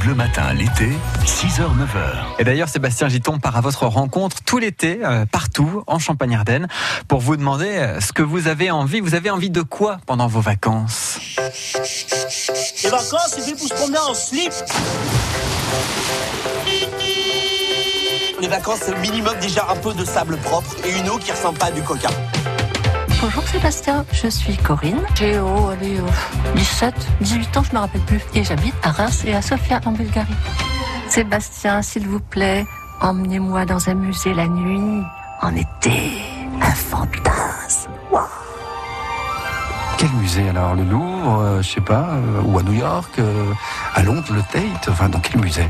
Bleu Matin l'été, 6h, 9h. Et d'ailleurs, Sébastien Giton part à votre rencontre tout l'été, euh, partout, en Champagne-Ardenne, pour vous demander euh, ce que vous avez envie. Vous avez envie de quoi pendant vos vacances? Les vacances, c'est fait pour se promener en slip. Les vacances, c'est le minimum déjà un peu de sable propre et une eau qui ressemble pas à du coca. Bonjour Sébastien, je suis Corinne. J'ai oh, allez, oh, 17, 18 ans, je me rappelle plus. Et j'habite à Reims et à Sofia en Bulgarie. Sébastien, s'il vous plaît, emmenez-moi dans un musée la nuit, en été. Un fantasme. Quel musée alors? Le Louvre, euh, je sais pas, euh, ou à New York, euh, à Londres, le Tate, enfin dans quel musée?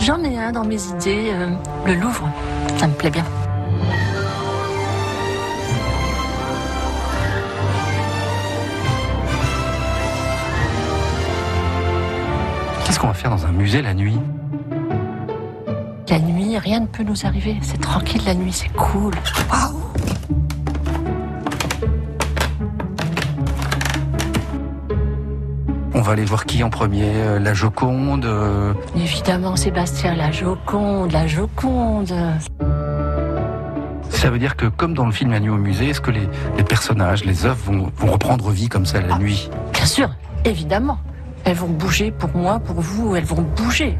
J'en ai un dans mes idées, euh, le Louvre. Ça me plaît bien. Qu'est-ce qu'on va faire dans un musée la nuit La nuit, rien ne peut nous arriver. C'est tranquille la nuit, c'est cool. Waouh On va aller voir qui en premier Euh, La Joconde euh, Évidemment, Sébastien, la Joconde, la Joconde. Ça veut dire que comme dans le film La nuit au musée, est-ce que les, les personnages, les œuvres vont, vont reprendre vie comme ça la Ah. nuit? Bien sûr, évidemment. Elles vont bouger pour moi, pour vous, elles vont bouger.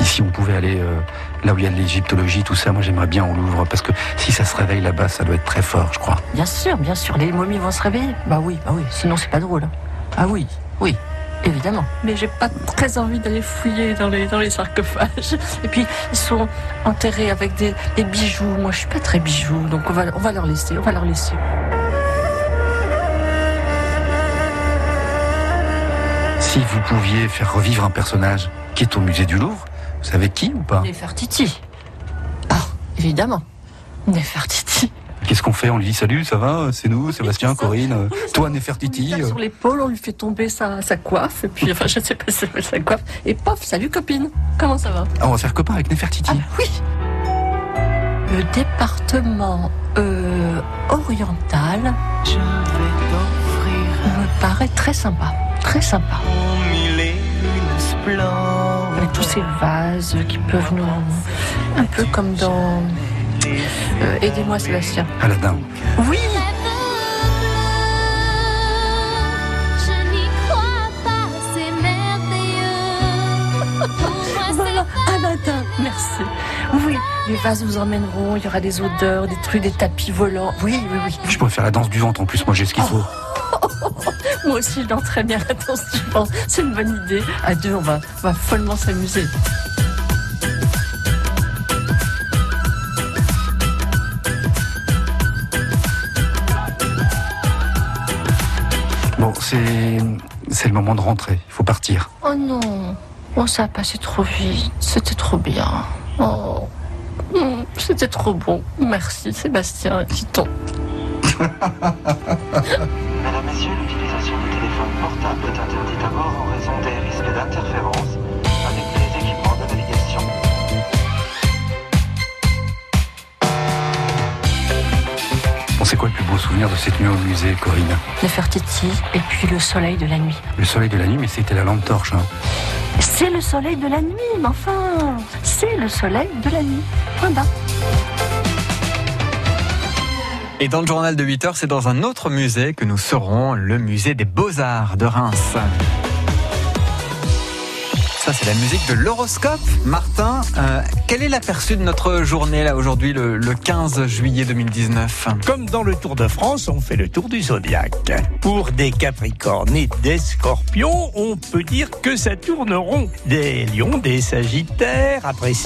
Ici, on pouvait aller euh, là où il y a de l'égyptologie, tout ça, moi j'aimerais bien au Louvre, parce que si ça se réveille là-bas, ça doit être très fort, je crois. Bien sûr, bien sûr, les momies vont se réveiller. Bah oui, bah oui, sinon c'est pas drôle. hein. Ah oui, oui, évidemment. Mais j'ai pas très envie d'aller fouiller dans les, dans les sarcophages. Et puis, ils sont enterrés avec des, des bijoux. Moi, je suis pas très bijoux, donc on va, on va leur laisser, on va leur laisser. Si vous pouviez faire revivre un personnage qui est au musée du Louvre, vous savez qui ou pas? Nefertiti. Ah, évidemment. Nefertiti. Qu'est-ce qu'on fait? On lui dit salut, ça va? C'est nous, Sébastien, c'est. Corinne, ça- toi On Nefertiti lui tape euh, sur l'épaule, on lui fait tomber sa, sa coiffe, et puis, enfin, je sais pas si ça s'appelle sa coiffe. Et pof, salut copine. Comment ça va? Ah, On va faire copain avec Nefertiti. Ah bah oui Le département euh, oriental me paraît très sympa. Très sympa. Avec tous ces vases qui peuvent nous... Un peu comme dans... Euh, Aidez-moi Sébastien. Aladdin. Oui Je n'y crois pas, c'est merveilleux. Pour moi, Voilà, Aladdin, merci. Oui, les vases vous emmèneront, il y aura des odeurs, des trucs, des tapis volants. Oui, oui, oui. Je pourrais faire la danse du ventre en plus, moi j'ai ce qu'il faut. Moi aussi, je danse très bien la danse, je pense. C'est une bonne idée. À deux, on va, on va follement s'amuser. Bon, c'est c'est le moment de rentrer, il faut partir. Oh non, oh, ça a passé trop vite. C'était trop bien. Oh, Mm, c'était trop bon. Merci, Sébastien l'utilisation du téléphone portable est interdite à bord en raison des risques d'interférence avec les équipements de navigation. Bon, c'est quoi le plus beau souvenir de cette nuit au musée, Corinne Nefertiti et puis le soleil de la nuit. Le soleil de la nuit, mais c'était la lampe torche. Hein. C'est le soleil de la nuit, mais enfin, c'est le soleil de la nuit. Point barre. Et dans le journal de 8 heures, c'est dans un autre musée que nous serons, le musée des Beaux-Arts de Reims. Ça, c'est la musique de l'horoscope. Martin, euh, quel est l'aperçu de notre journée là aujourd'hui, le, le 15 juillet 2019 Comme dans le Tour de France, on fait le tour du zodiaque. Pour des Capricornes et des Scorpions, on peut dire que ça tourne rond. Des Lions, des Sagittaires, après